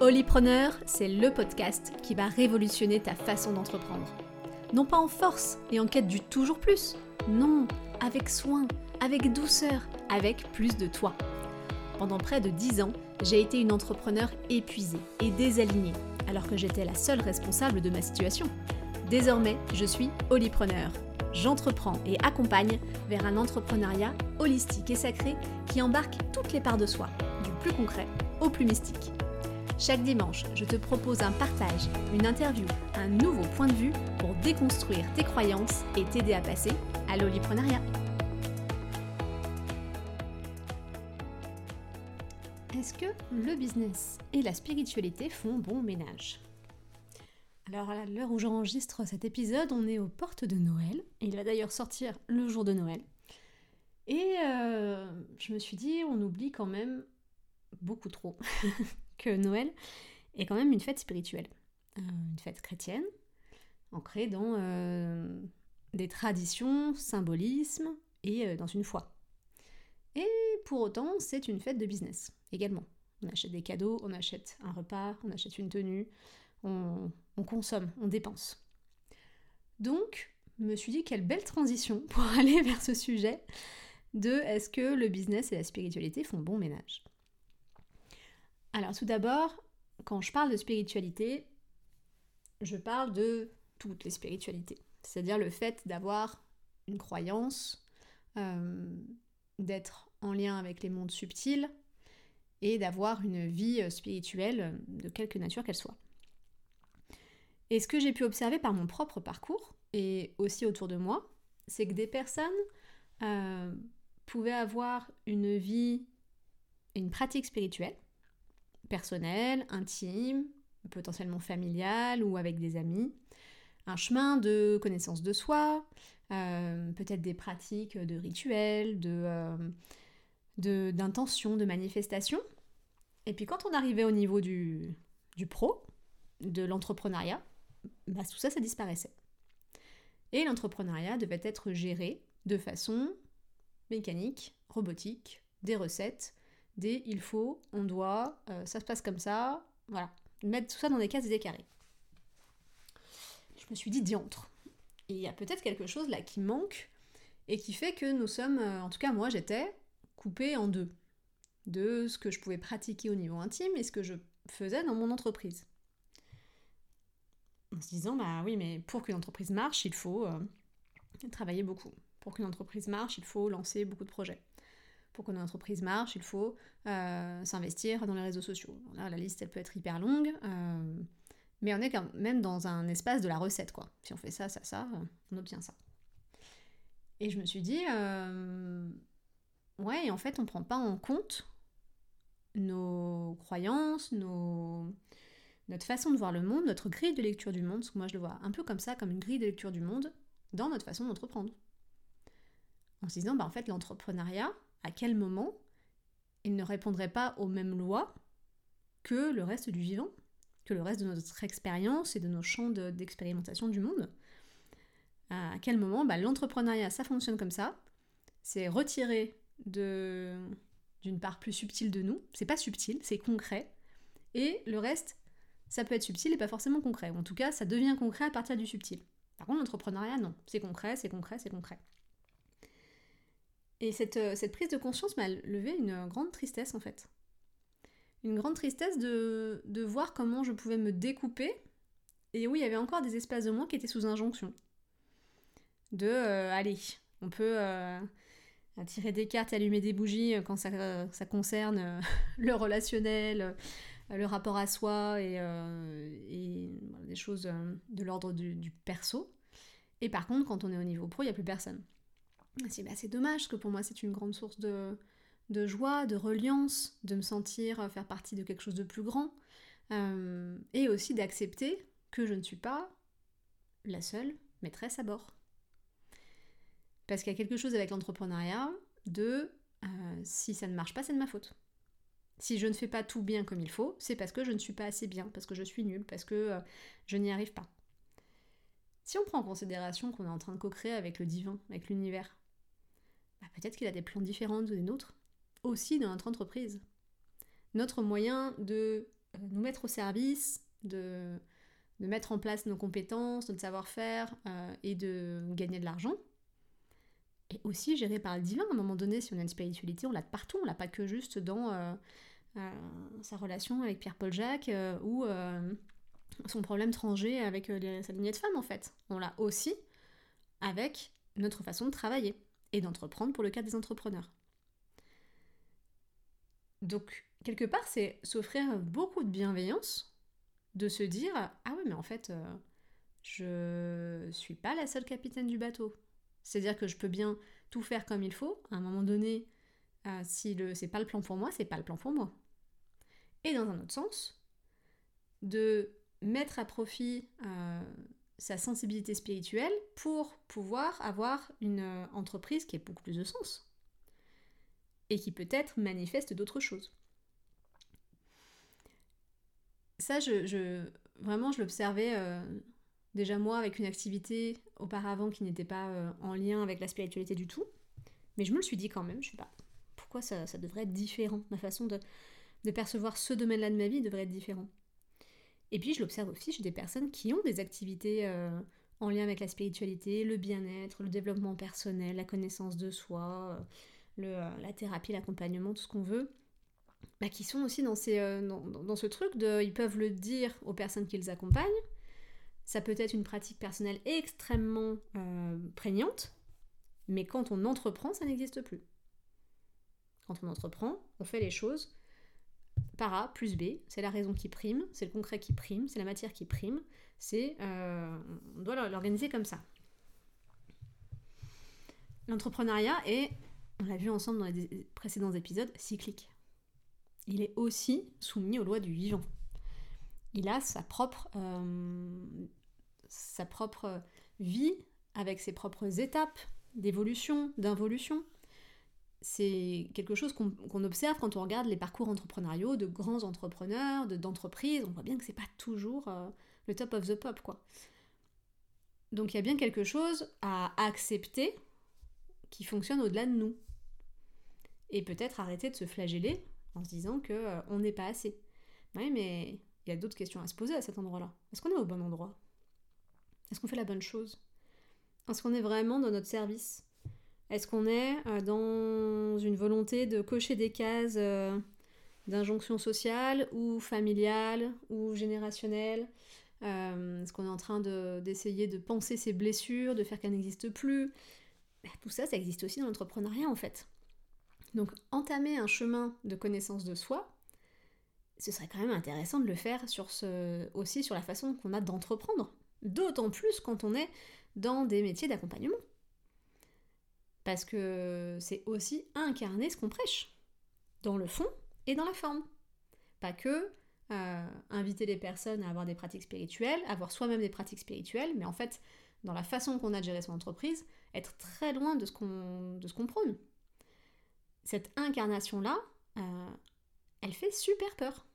Holypreneur, c'est le podcast qui va révolutionner ta façon d'entreprendre. Non pas en force et en quête du toujours plus, non, avec soin, avec douceur, avec plus de toi. Pendant près de 10 ans, j'ai été une entrepreneur épuisée et désalignée, alors que j'étais la seule responsable de ma situation. Désormais, je suis Holypreneur. J'entreprends et accompagne vers un entrepreneuriat holistique et sacré qui embarque toutes les parts de soi, du plus concret au plus mystique. Chaque dimanche, je te propose un partage, une interview, un nouveau point de vue pour déconstruire tes croyances et t'aider à passer à l'oliprenariat. Est-ce que le business et la spiritualité font bon ménage? Alors à l'heure où j'enregistre cet épisode, on est aux portes de Noël. Il va d'ailleurs sortir le jour de Noël. Et euh, je me suis dit, on oublie quand même beaucoup trop que Noël est quand même une fête spirituelle, euh, une fête chrétienne, ancrée dans euh, des traditions, symbolismes et euh, dans une foi. Et pour autant, c'est une fête de business également. On achète des cadeaux, on achète un repas, on achète une tenue, on, on consomme, on dépense. Donc, je me suis dit quelle belle transition pour aller vers ce sujet de est-ce que le business et la spiritualité font bon ménage? Alors tout d'abord, quand je parle de spiritualité, je parle de toutes les spiritualités. C'est-à-dire le fait d'avoir une croyance, euh, d'être en lien avec les mondes subtils et d'avoir une vie spirituelle de quelque nature qu'elle soit. Et ce que j'ai pu observer par mon propre parcours et aussi autour de moi, c'est que des personnes euh, pouvaient avoir une vie une pratique spirituelle, personnel, intime, potentiellement familial ou avec des amis. Un chemin de connaissance de soi, euh, peut-être des pratiques de rituels, euh, de, d'intention, de, manifestation. Et puis quand on arrivait au niveau du, du pro, de l'entrepreneuriat, bah, tout ça, ça disparaissait. Et l'entrepreneuriat devait être géré de façon mécanique, robotique, des recettes, il faut, on doit, euh, ça se passe comme ça, voilà. Mettre tout ça dans des cases et des carrés. Je me suis dit diantre. Il y a peut-être quelque chose là qui manque et qui fait que nous sommes, euh, en tout cas moi j'étais, coupée en deux. De ce que je pouvais pratiquer au niveau intime et ce que je faisais dans mon entreprise. En se disant, bah oui, mais pour qu'une entreprise marche, il faut euh, travailler beaucoup. Pour qu'une entreprise marche, il faut lancer beaucoup de projets pour que notre entreprise marche, il faut euh, s'investir dans les réseaux sociaux. Là, la liste, elle peut être hyper longue, euh, mais on est quand même dans un espace de la recette, quoi. Si on fait ça, ça, ça, on obtient ça. Et je me suis dit, euh, ouais, en fait, on ne prend pas en compte nos croyances, nos... notre façon de voir le monde, notre grille de lecture du monde, parce que moi je le vois un peu comme ça, comme une grille de lecture du monde, dans notre façon d'entreprendre. En se disant, bah, en fait, l'entrepreneuriat, à quel moment il ne répondrait pas aux mêmes lois que le reste du vivant, que le reste de notre expérience et de nos champs d'expérimentation du monde. À quel moment bah, l'entrepreneuriat, ça fonctionne comme ça, c'est retiré d'une part plus subtile de nous, c'est pas subtil, c'est concret, et le reste, ça peut être subtil et pas forcément concret, en tout cas, ça devient concret à partir du subtil. Par contre, l'entrepreneuriat, non, c'est concret, c'est concret, c'est concret. Et euh, cette, prise de conscience m'a levé une grande tristesse en fait. Une grande tristesse de, voir comment je pouvais me découper et où il y avait encore des espaces de moi qui étaient sous injonction. De euh, allez, on peut euh, tirer des cartes allumer des bougies quand ça, concerne le relationnel, le rapport à soi et, des choses de l'ordre du, du perso. Et par contre, quand on est au niveau pro, il n'y a plus personne. C'est dommage, parce que pour moi c'est une grande source de, joie, de reliance, de me sentir euh, faire partie de quelque chose de plus grand, euh, et aussi d'accepter que je ne suis pas la seule maîtresse à bord. Parce qu'il y a quelque chose avec l'entrepreneuriat de euh, si ça ne marche pas, c'est de ma faute. Si je ne fais pas tout bien comme il faut, c'est parce que je ne suis pas assez bien, parce que je suis nulle, parce que je n'y arrive pas. Si on prend en considération qu'on est en train de co-créer avec le divin, avec l'univers, bah, peut-être qu'il a des plans différents des nôtres, aussi dans notre entreprise. Notre moyen de nous mettre au service, de, de mettre en place nos compétences, notre savoir-faire et de gagner de l'argent. Et aussi géré par le divin. À un moment donné, si on a une spiritualité, on l'a partout, on l'a pas que juste dans sa relation avec Pierre-Paul Jacques ou son problème tranger avec sa lignée de femmes en fait. On l'a aussi avec notre façon de travailler et d'entreprendre pour le cas des entrepreneurs. Donc, quelque part, c'est s'offrir beaucoup de bienveillance, de se dire Ah ouais, mais en fait, euh, je suis pas la seule capitaine du bateau. C'est-à-dire que je peux bien tout faire comme il faut. À un moment donné, euh, si le c'est pas le plan pour moi, c'est pas le plan pour moi. Et dans un autre sens, de mettre à profit euh, sa sensibilité spirituelle pour pouvoir avoir une euh, entreprise qui ait beaucoup plus de sens et qui peut-être manifeste d'autres choses. Ça, je, vraiment, je l'observais euh, déjà moi avec une activité auparavant qui n'était pas euh, en lien avec la spiritualité du tout, mais je me le suis dit quand même, je sais pas, pourquoi ça, devrait être différent, ma façon de, de percevoir ce domaine-là de ma vie devrait être différent. Et puis je l'observe aussi chez des personnes qui ont des activités euh, en lien avec la spiritualité, le bien-être, le développement personnel, la connaissance de soi, euh, euh, la thérapie, l'accompagnement, tout ce qu'on veut, bah, qui sont aussi dans, ce truc de... Ils peuvent le dire aux personnes qu'ils accompagnent. Ça peut être une pratique personnelle extrêmement prégnante, mais quand on entreprend, ça n'existe plus. Quand on entreprend, on fait les choses par A plus B, c'est la raison qui prime, c'est le concret qui prime, c'est la matière qui prime, c'est euh, on doit l'organiser comme ça. L'entrepreneuriat est, on l'a vu ensemble dans les précédents épisodes, cyclique. Il est aussi soumis aux lois du vivant. Il a sa propre, euh, sa propre vie avec ses propres étapes d'évolution, d'involution c'est quelque chose qu'on observe quand on regarde les parcours entrepreneuriaux de grands entrepreneurs, d'entreprises. on voit bien que c'est pas toujours euh, le top of the pop, quoi. Donc il y a bien quelque chose à accepter qui fonctionne au-delà de nous. Et peut-être arrêter de se flageller en se disant que euh, on n'est pas assez. Oui, mais il y a d'autres questions à se poser à cet endroit-là. Est-ce qu'on est au bon endroit? Est-ce qu'on fait la bonne chose? Est-ce qu'on est vraiment dans notre service? Est-ce qu'on est euh, dans une volonté de cocher des cases euh, d'injonction sociale ou familiale ou générationnelle euh, Est-ce qu'on est en train d'essayer de, penser ses blessures, de faire qu'elles n'existent plus? Ben, Tout ça, ça existe aussi dans l'entrepreneuriat en fait. Donc entamer un chemin de connaissance de soi, ce serait quand même intéressant de le faire aussi sur la façon qu'on a d'entreprendre. D'autant plus quand on est dans des métiers d'accompagnement. Parce que c'est aussi incarner ce qu'on prêche, dans le fond et dans la forme. Pas que euh, inviter les personnes à avoir des pratiques spirituelles, avoir soi-même des pratiques spirituelles, mais en fait, dans la façon qu'on a de gérer son entreprise, être très loin de ce qu'on prône. Cette incarnation-là, euh, elle fait super peur.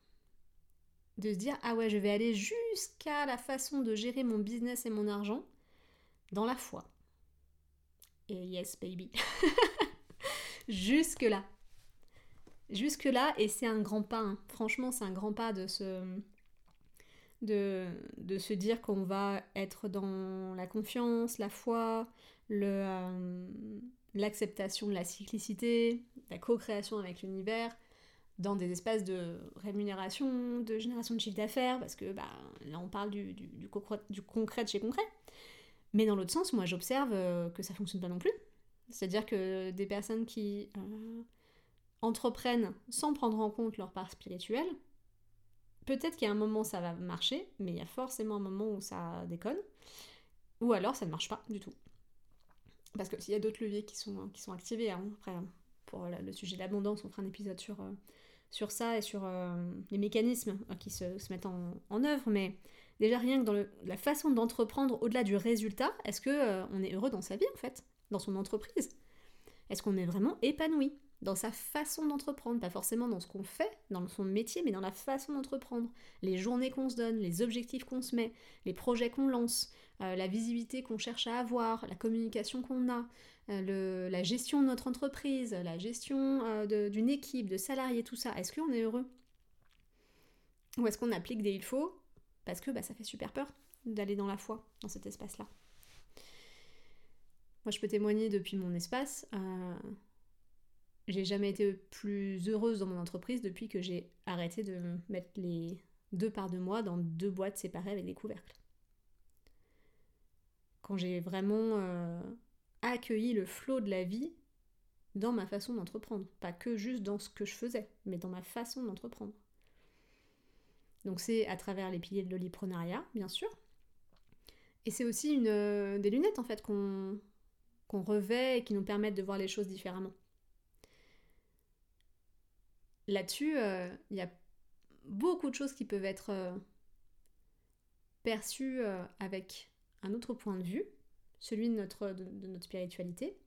De se dire, ah ouais, je vais aller jusqu'à la façon de gérer mon business et mon argent dans la foi. Et yes, baby. Jusque-là. Jusque-là, et c'est un grand pas. Hein. Franchement, c'est un grand pas de se, de, de se dire qu'on va être dans la confiance, la foi, euh, l'acceptation la cyclicité, la co-création avec l'univers, dans des espaces de rémunération, de génération de chiffre d'affaires, parce que bah, là on parle du, du, du, du concret de chez concret. Mais dans l'autre sens, moi j'observe euh, que ça fonctionne pas non plus. C'est-à-dire que des personnes qui euh, entreprennent sans prendre en compte leur part spirituelle, peut-être a un moment ça va marcher, mais il y a forcément un moment où ça déconne, ou alors ça ne marche pas du tout. Parce que s'il y a d'autres leviers qui sont, qui sont activés, hein, après, pour le sujet de l'abondance, on fera un épisode sur, euh, sur ça et sur les mécanismes qui se, se mettent en, en œuvre, mais Déjà rien que dans la façon d'entreprendre au-delà du résultat, est-ce que euh, on est heureux dans sa vie en fait, dans son entreprise? Est-ce qu'on est vraiment épanoui? Dans sa façon d'entreprendre, pas forcément dans ce qu'on fait, dans son métier, mais dans la façon d'entreprendre, les journées qu'on se donne, les objectifs qu'on se met, les projets qu'on lance, euh, la visibilité qu'on cherche à avoir, la communication qu'on a, euh, la gestion de notre entreprise, la gestion d'une équipe, de salariés, tout ça. Est-ce qu'on est heureux? Ou est-ce qu'on applique des il faut parce que bah, ça fait super peur d'aller dans la foi, dans cet espace-là Moi, je peux témoigner depuis mon espace. Euh, j'ai jamais été plus heureuse dans mon entreprise depuis que j'ai arrêté de mettre les deux parts de moi dans deux boîtes séparées avec des couvercles. Quand j'ai vraiment euh, accueilli le flot de la vie dans ma façon d'entreprendre. Pas que juste dans ce que je faisais, mais dans ma façon d'entreprendre. Donc c'est à travers les piliers de l'oliprenariat, bien sûr. Et c'est aussi une, euh, des lunettes en fait qu'on revêt et qui nous permettent de voir les choses différemment. Là-dessus, euh, il y a beaucoup de choses qui peuvent être euh, perçues avec un autre point de vue, celui de notre, de notre spiritualité,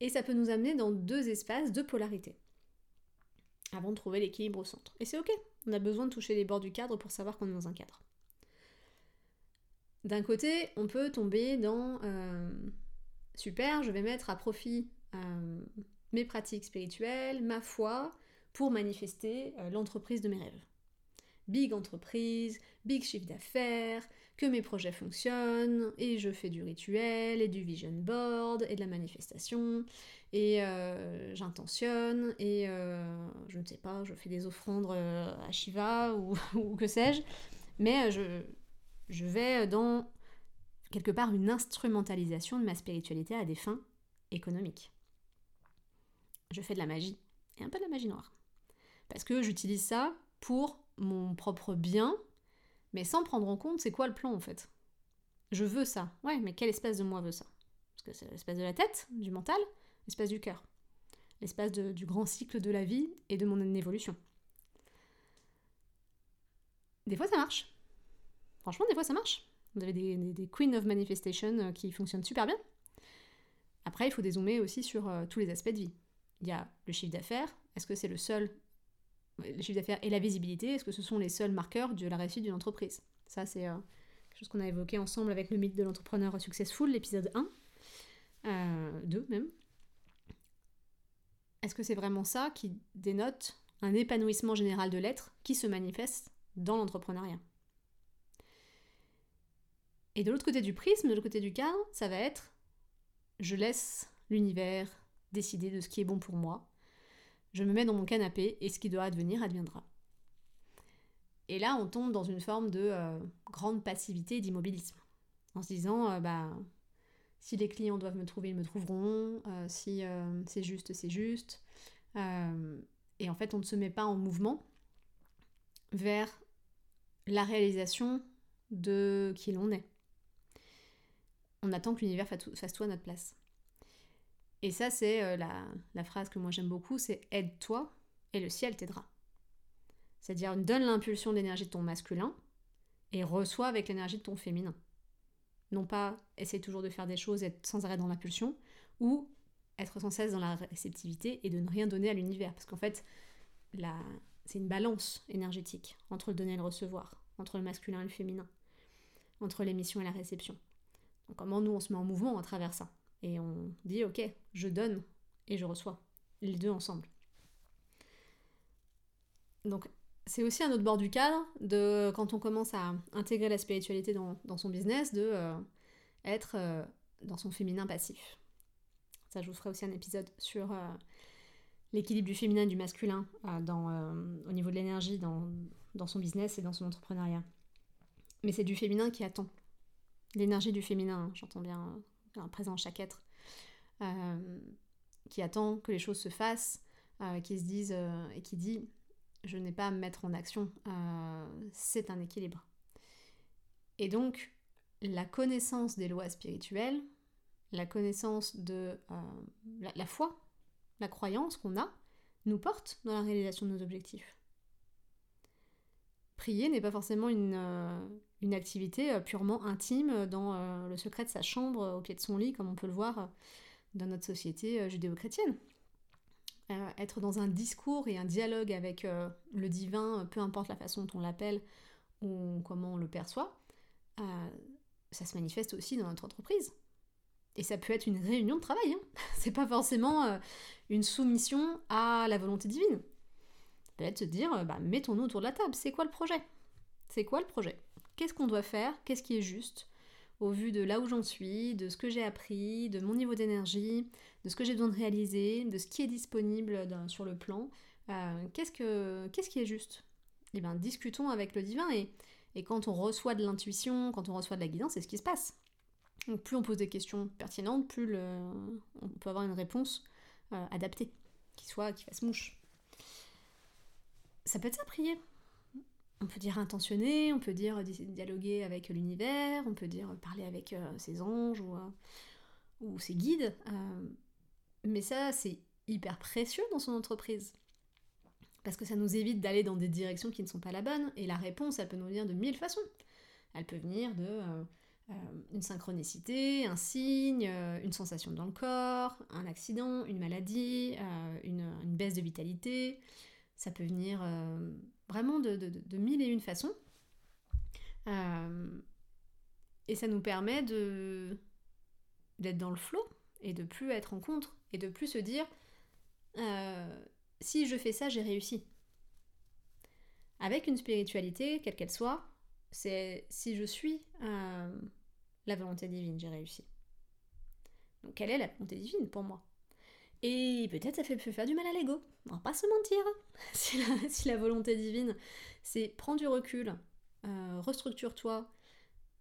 et ça peut nous amener dans deux espaces, deux polarités, avant de trouver l'équilibre au centre. Et c'est ok, on a besoin de toucher les bords du cadre pour savoir qu'on est dans un cadre. D'un côté, on peut tomber dans euh, super, je vais mettre à profit euh, mes pratiques spirituelles, ma foi, pour manifester euh, l'entreprise de mes rêves. Big entreprise, big chiffre d'affaires, que mes projets fonctionnent, et je fais du rituel, et du vision board, et de la manifestation, et euh, j'intentionne, et euh, je ne sais pas, je fais des offrandes euh, à Shiva, ou, que sais-je, mais je, je vais dans quelque part une instrumentalisation de ma spiritualité à des fins économiques. Je fais de la magie, et un peu de la magie noire. Parce que j'utilise ça pour mon propre bien, mais sans prendre en compte c'est quoi le plan en fait? Je veux ça. Ouais, mais quel espace de moi veut ça? Parce que c'est l'espace de la tête, du mental, l'espace du cœur, l'espace du grand cycle de la vie et de mon évolution. Des fois ça marche. Franchement, des fois ça marche. Vous avez des, des, Queen of Manifestation euh, qui fonctionnent super bien. Après, il faut dézoomer aussi sur euh, tous les aspects de vie. Il y a le chiffre d'affaires. Est-ce que c'est le seul le chiffre d'affaires et la visibilité, est-ce que ce sont les seuls marqueurs de la réussite d'une entreprise? Ça, c'est euh, quelque chose qu'on a évoqué ensemble avec le mythe de l'entrepreneur successful, l'épisode 1, euh, 2 même. Est-ce que c'est vraiment ça qui dénote un épanouissement général de l'être qui se manifeste dans l'entrepreneuriat? Et de l'autre côté du prisme, de l'autre côté du cadre, ça va être je laisse l'univers décider de ce qui est bon pour moi, je me mets dans mon canapé et ce qui doit advenir adviendra. Et là, on tombe dans une forme de euh, grande passivité et d'immobilisme. En se disant, euh, bah, si les clients doivent me trouver, ils me trouveront, euh, si c'est juste, c'est juste. et en fait, on ne se met pas en mouvement vers la réalisation de qui l'on est. On attend que l'univers fasse tout à notre place. Et ça, c'est euh, la, phrase que moi j'aime beaucoup, c'est aide-toi et le ciel t'aidera. C'est-à-dire donne l'impulsion d'énergie de ton masculin et reçois avec l'énergie de ton féminin. Non pas essayer toujours de faire des choses, être sans arrêt dans l'impulsion, ou être sans cesse dans la réceptivité et de ne rien donner à l'univers. Parce qu'en fait, c'est une balance énergétique entre le donner et le recevoir, entre le masculin et le féminin, entre l'émission et la réception. Donc comment nous on se met en mouvement à travers ça? Et on dit ok, je donne et je reçois, les deux ensemble. Donc c'est aussi un autre bord du cadre de quand on commence à intégrer la spiritualité dans, son business, de euh, être euh, dans son féminin passif. Ça, je vous ferai aussi un épisode sur euh, l'équilibre du féminin et du masculin au niveau de l'énergie dans, dans son business et dans son entrepreneuriat. Mais c'est du féminin qui attend. L'énergie du féminin, hein, j'entends bien présent chaque être, euh, qui attend que les choses se fassent, euh, qui se disent euh, et qui dit je n'ai pas à me mettre en action, c'est un équilibre. Et donc, la connaissance des lois spirituelles, la connaissance de la, foi, la croyance qu'on a, nous porte dans la réalisation de nos objectifs. Prier n'est pas forcément une, une activité euh, purement intime euh, dans euh, le secret de sa chambre, au pied de son lit, comme on peut le voir dans notre société judéo-chrétienne. être dans un discours et un dialogue avec le divin, peu importe la façon dont on l'appelle ou comment on le perçoit, ça se manifeste aussi dans notre entreprise. Et ça peut être une réunion de travail. Hein. C'est pas forcément une soumission à la volonté divine. Ça peut être se dire, bah, mettons-nous autour de la table, c'est quoi le projet? C'est quoi le projet? Qu'est-ce qu'on doit faire Qu'est-ce qui est juste au vu de là où j'en suis, de ce que j'ai appris, de mon niveau d'énergie, de ce que j'ai besoin de réaliser, de ce qui est disponible sur le plan. Euh, qu'est-ce, que, qu'est-ce qui est juste? Eh bien, discutons avec le divin et, et quand on reçoit de l'intuition, quand on reçoit de la guidance, c'est ce qui se passe. Donc plus on pose des questions pertinentes, plus on peut avoir une réponse euh, adaptée, qui soit, qui fasse mouche. Ça peut être ça, prier? On peut dire intentionné, on peut dire dialoguer avec l'univers, on peut dire parler avec euh, ses anges ou, euh, ses guides. Euh, mais ça, c'est hyper précieux dans son entreprise. Parce que ça nous évite d'aller dans des directions qui ne sont pas la bonne. Et la réponse, elle peut nous venir de mille façons. Elle peut venir de une synchronicité, un signe, une sensation dans le corps, un accident, une maladie, une, baisse de vitalité. Ça peut venir vraiment de, mille et une façons. Euh, et ça nous permet de d'être dans le flot et de plus être en contre et de plus se dire euh, si je fais ça, j'ai réussi. Avec une spiritualité, quelle qu'elle soit, c'est si je suis euh, la volonté divine, j'ai réussi. Donc quelle est la volonté divine pour moi? Et peut-être ça fait faire du mal à l'ego. On va pas se mentir. si, la, volonté divine, c'est prends du recul, euh, restructure-toi,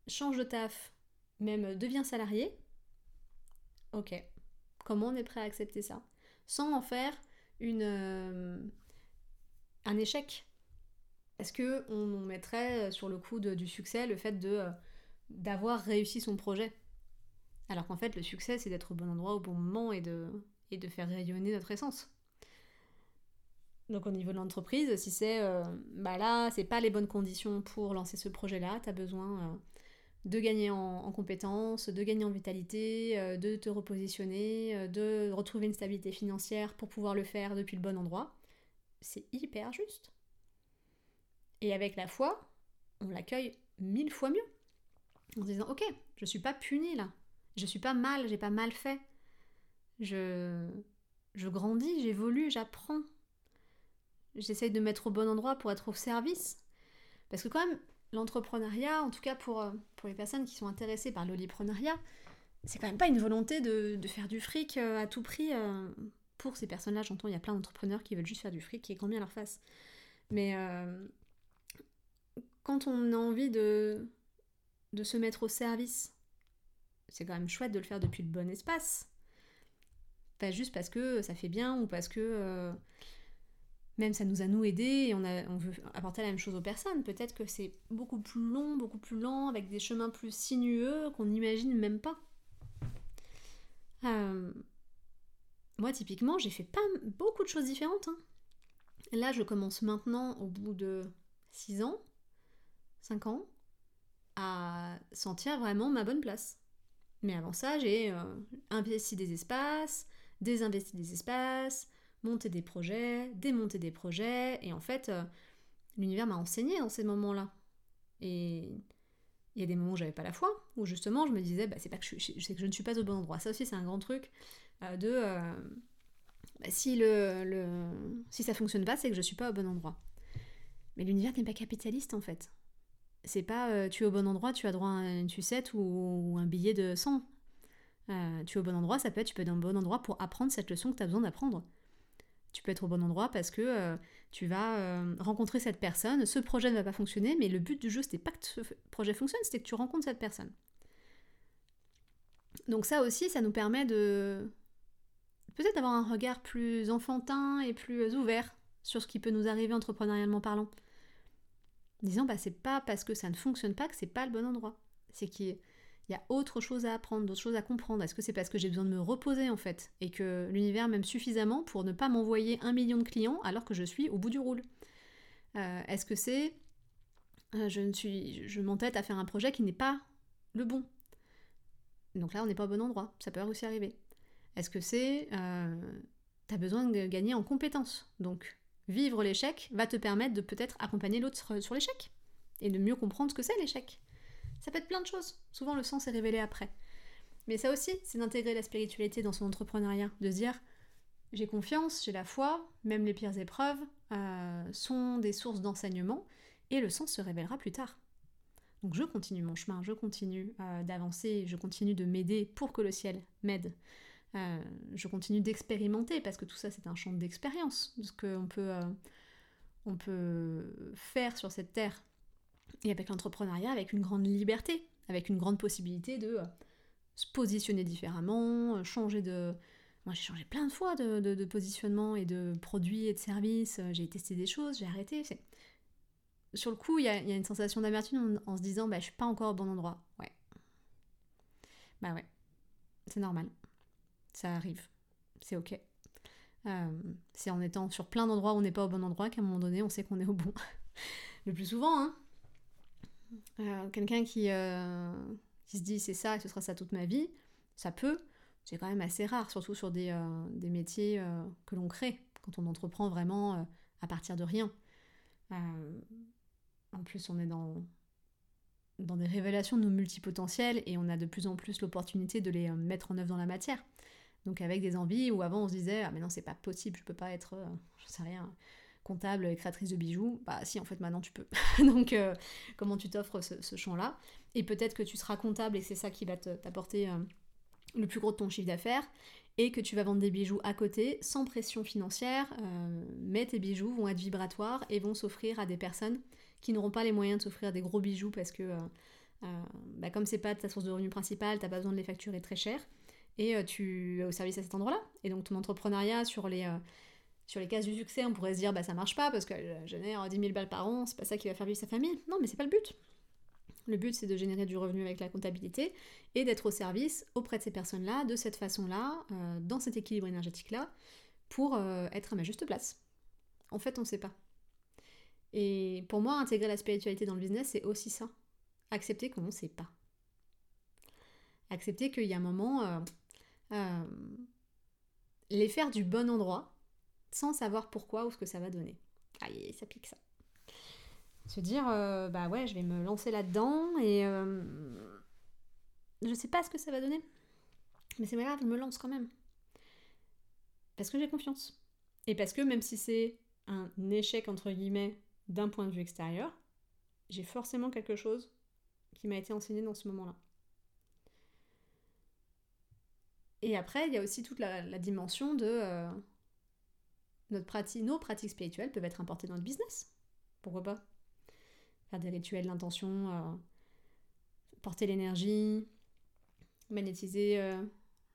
change de taf, même deviens salarié. Ok. Comment on est prêt à accepter ça? Sans en faire une, euh, un échec. Est-ce que on mettrait sur le coup du succès le fait de euh, d'avoir réussi son projet? Alors qu'en fait le succès c'est d'être au bon endroit au bon moment et de et de faire rayonner notre essence. Donc au niveau de l'entreprise, si c'est euh, bah là, c'est pas les bonnes conditions pour lancer ce projet-là, tu as besoin euh, de gagner en, compétences, de gagner en vitalité, euh, de te repositionner, de retrouver une stabilité financière pour pouvoir le faire depuis le bon endroit. C'est hyper juste. Et avec la foi, on l'accueille mille fois mieux. En se disant, ok, je suis pas punie là, je suis pas mal, j'ai pas mal fait je, je grandis, j'évolue, j'apprends. J'essaye de mettre au bon endroit pour être au service. Parce que quand même, l'entrepreneuriat, en tout cas pour, euh, pour les personnes qui sont intéressées par l'oliprenariat, c'est quand même pas une volonté de, faire du fric euh, à tout prix. Euh, pour ces personnes-là, j'entends, il y a plein d'entrepreneurs qui veulent juste faire du fric et grand bien leur face. Mais quand on a envie de, de se mettre au service, c'est quand même chouette de le faire depuis le bon espace. Pas juste parce que ça fait bien ou parce que euh, même ça nous a nous aidés et on, a, on veut apporter la même chose aux personnes. Peut-être que c'est beaucoup plus long, beaucoup plus lent, avec des chemins plus sinueux qu'on n'imagine même pas. Euh, moi, typiquement, j'ai fait pas beaucoup de choses différentes. Hein. Là, je commence maintenant, au bout de 6 ans, 5 ans, à sentir vraiment ma bonne place. Mais avant ça, j'ai euh, investi des espaces, désinvestir des espaces, monter des projets, démonter des projets. Et en fait, euh, l'univers m'a enseigné dans ces moments-là. Et il y a des moments où j'avais pas la foi, où justement je me disais, bah, c'est pas que je, sais que je ne suis pas au bon endroit. Ça aussi, c'est un grand truc euh, de euh, bah, si, le, le, si ça fonctionne pas, c'est que je suis pas au bon endroit. Mais l'univers n'est pas capitaliste en fait. C'est pas tu es au bon endroit, tu as droit à une sucette ou, ou un billet de 100. Euh, tu es au bon endroit, ça peut être tu peux être au bon endroit pour apprendre cette leçon que tu as besoin d'apprendre. Tu peux être au bon endroit parce que euh, tu vas euh, rencontrer cette personne, ce projet ne va pas fonctionner, mais le but du jeu, c'était pas que ce projet fonctionne, c'était que tu rencontres cette personne. Donc ça aussi, ça nous permet de peut-être d'avoir un regard plus enfantin et plus ouvert sur ce qui peut nous arriver entrepreneurialement parlant. Disant, bah c'est pas parce que ça ne fonctionne pas que c'est pas le bon endroit. C'est qu'il il y a autre chose à apprendre, d'autres choses à comprendre. Est-ce que c'est parce que j'ai besoin de me reposer en fait et que l'univers m'aime suffisamment pour ne pas m'envoyer un million de clients alors que je suis au bout du roule? Euh, Est-ce que c'est euh, je ne suis je m'entête à faire un projet qui n'est pas le bon? Donc là on n'est pas au bon endroit, ça peut aussi arriver. Est-ce que c'est euh, tu as besoin de gagner en compétences? Donc vivre l'échec va te permettre de peut-être accompagner l'autre sur l'échec et de mieux comprendre ce que c'est l'échec. Ça peut être plein de choses. Souvent, le sens est révélé après. Mais ça aussi, c'est d'intégrer la spiritualité dans son entrepreneuriat, de se dire j'ai confiance, j'ai la foi, même les pires épreuves, sont des sources d'enseignement et le sens se révélera plus tard. Donc je continue mon chemin, je continue d'avancer, je continue de m'aider pour que le ciel m'aide. je continue d'expérimenter parce que tout ça c'est un champ d'expérience, de ce qu'on peut, peut faire sur cette terre. Et avec l'entrepreneuriat, avec une grande liberté, avec une grande possibilité de se positionner différemment, changer de, moi, j'ai changé plein de fois de, positionnement et de produits et de services. J'ai testé des choses, j'ai arrêté. Sur le coup, il y, a, une sensation d'amertume en, se disant bah, je suis pas encore au bon endroit. Ouais. Bah ouais. C'est normal. Ça arrive. C'est ok. Euh, c'est en étant sur plein d'endroits où on n'est pas au bon endroit qu'à un moment donné, on sait qu'on est au bon. le plus souvent, hein. Euh, quelqu'un qui, euh, qui se dit c'est ça et ce sera ça toute ma vie, ça peut c'est quand même assez rare, surtout sur des, euh, métiers euh, que l'on crée, quand on entreprend vraiment à partir de rien. en plus, on est dans, dans des révélations de nos multipotentiels et on a de plus en plus l'opportunité de les mettre en œuvre dans la matière. Donc avec des envies où avant on se disait ah mais non c'est pas possible, je peux pas être, je sais rien, comptable et créatrice de bijoux. Bah si en fait maintenant tu peux. Donc comment tu t'offres ce, champ-là Et peut-être que tu seras comptable et c'est ça qui va t'apporter le plus gros de ton chiffre d'affaires et que tu vas vendre des bijoux à côté sans pression financière, euh, mais tes bijoux vont être vibratoires et vont s'offrir à des personnes qui n'auront pas les moyens de s'offrir des gros bijoux parce que euh, euh, bah, comme c'est pas ta source de revenu principale, t'as pas besoin de les facturer très cher et tu es au service à cet endroit-là. Et donc ton entrepreneuriat sur les sur les cases du succès, on pourrait se dire bah ça marche pas parce que je génère 10 000 balles par an, c'est pas ça qui va faire vivre sa famille. Non, mais c'est pas le but. Le but, c'est de générer du revenu avec la comptabilité et d'être au service auprès de ces personnes-là, de cette façon-là, euh, dans cet équilibre énergétique-là, pour euh, être à ma juste place. En fait, on ne sait pas. Et pour moi, intégrer la spiritualité dans le business, c'est aussi ça. Accepter qu'on ne sait pas. Accepter qu'il y a un moment, euh, les faire du bon endroit, sans savoir pourquoi ou ce que ça va donner. Aïe, ça pique ça. Se dire euh, bah ouais je vais me lancer là-dedans et euh, je sais pas ce que ça va donner. Mais c'est pas grave je me lance quand même. Parce que j'ai confiance. Et parce que même si c'est un échec entre guillemets d'un point de vue extérieur j'ai forcément quelque chose qui m'a été enseigné dans ce moment-là. Et après il y a aussi toute la, dimension de euh, notre pratique, nos pratiques spirituelles peuvent être importées dans le business pourquoi pas? Faire des rituels d'intention, euh, porter l'énergie, magnétiser, euh,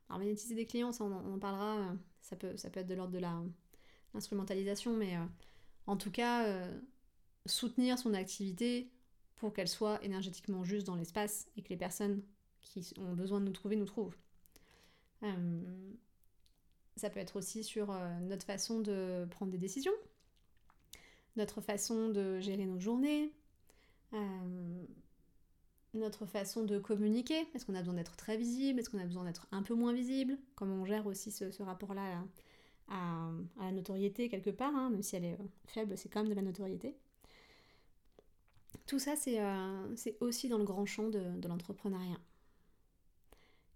alors magnétiser des clients, ça on, en parlera, euh, ça peut, ça peut être de l'ordre de l'instrumentalisation, mais en tout cas soutenir son activité pour qu'elle soit énergétiquement juste dans l'espace et que les personnes qui ont besoin de nous trouver nous trouvent. Ça peut être aussi sur notre façon de prendre des décisions, notre façon de gérer nos journées, euh, notre façon de communiquer. Est-ce qu'on a besoin d'être très visible? Est-ce qu'on a besoin d'être un peu moins visible? Comment on gère aussi ce, rapport-là à, la notoriété quelque part, hein, même si elle est euh, faible, c'est quand même de la notoriété. Tout ça, euh, c'est aussi dans le grand champ de, l'entrepreneuriat.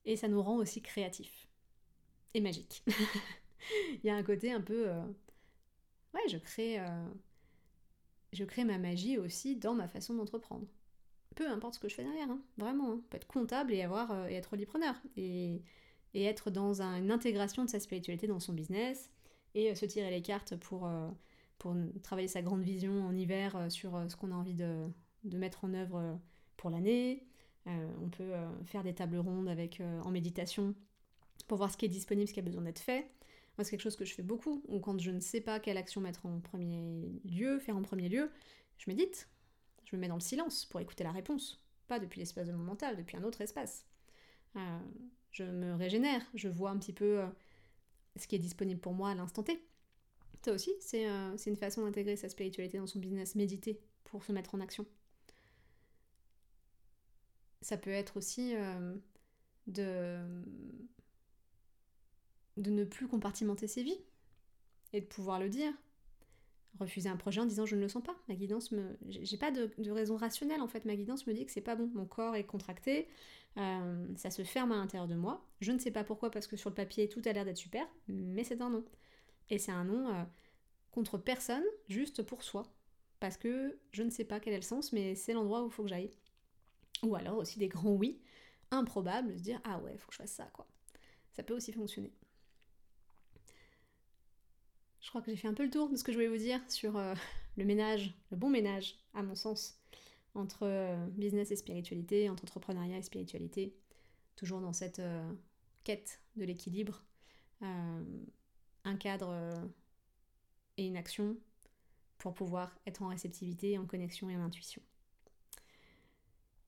Et ça nous rend aussi créatifs et magiques. Il y a un côté un peu... ouais, je crée je crée ma magie aussi dans ma façon d'entreprendre. Peu importe ce que je fais derrière, hein, vraiment. Hein. peut être comptable et, avoir, euh, et être entrepreneur. Et, et être dans une intégration de sa spiritualité dans son business et euh, se tirer les cartes pour, euh, pour travailler sa grande vision en hiver sur ce qu'on a envie de, de, mettre en œuvre pour l'année. on peut faire des tables rondes avec, en méditation pour voir ce qui est disponible, ce qui a besoin d'être fait c'est quelque chose que je fais beaucoup, ou quand je ne sais pas quelle action mettre en premier lieu, faire en premier lieu, je médite. Je me mets dans le silence pour écouter la réponse. Pas depuis l'espace de mon mental, depuis un autre espace. Euh, je me régénère, je vois un petit peu euh, ce qui est disponible pour moi à l'instant T. Ça aussi, euh, c'est une façon d'intégrer sa spiritualité dans son business, méditer pour se mettre en action. Ça peut être aussi de de ne plus compartimenter ses vies et de pouvoir le dire. Refuser un projet en disant je ne le sens pas. Ma guidance me. J'ai pas de, raison rationnelle en fait. Ma guidance me dit que c'est pas bon. Mon corps est contracté, euh, ça se ferme à l'intérieur de moi. Je ne sais pas pourquoi parce que sur le papier tout a l'air d'être super, mais c'est un non. Et c'est un non euh, contre personne, juste pour soi. Parce que je ne sais pas quel est le sens, mais c'est l'endroit où il faut que j'aille. Ou alors aussi des grands oui, improbables, se dire ah ouais, faut que je fasse ça, quoi. Ça peut aussi fonctionner. Je crois que j'ai fait un peu le tour de ce que je voulais vous dire sur euh, le ménage, le bon ménage, à mon sens, entre euh, business et spiritualité, entre entrepreneuriat et spiritualité, toujours dans cette euh, quête de l'équilibre, un cadre et une action pour pouvoir être en réceptivité, en connexion et en intuition.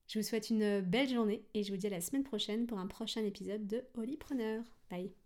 Je vous souhaite une belle journée et je vous dis à la semaine prochaine pour un prochain épisode de Holypreneur. Bye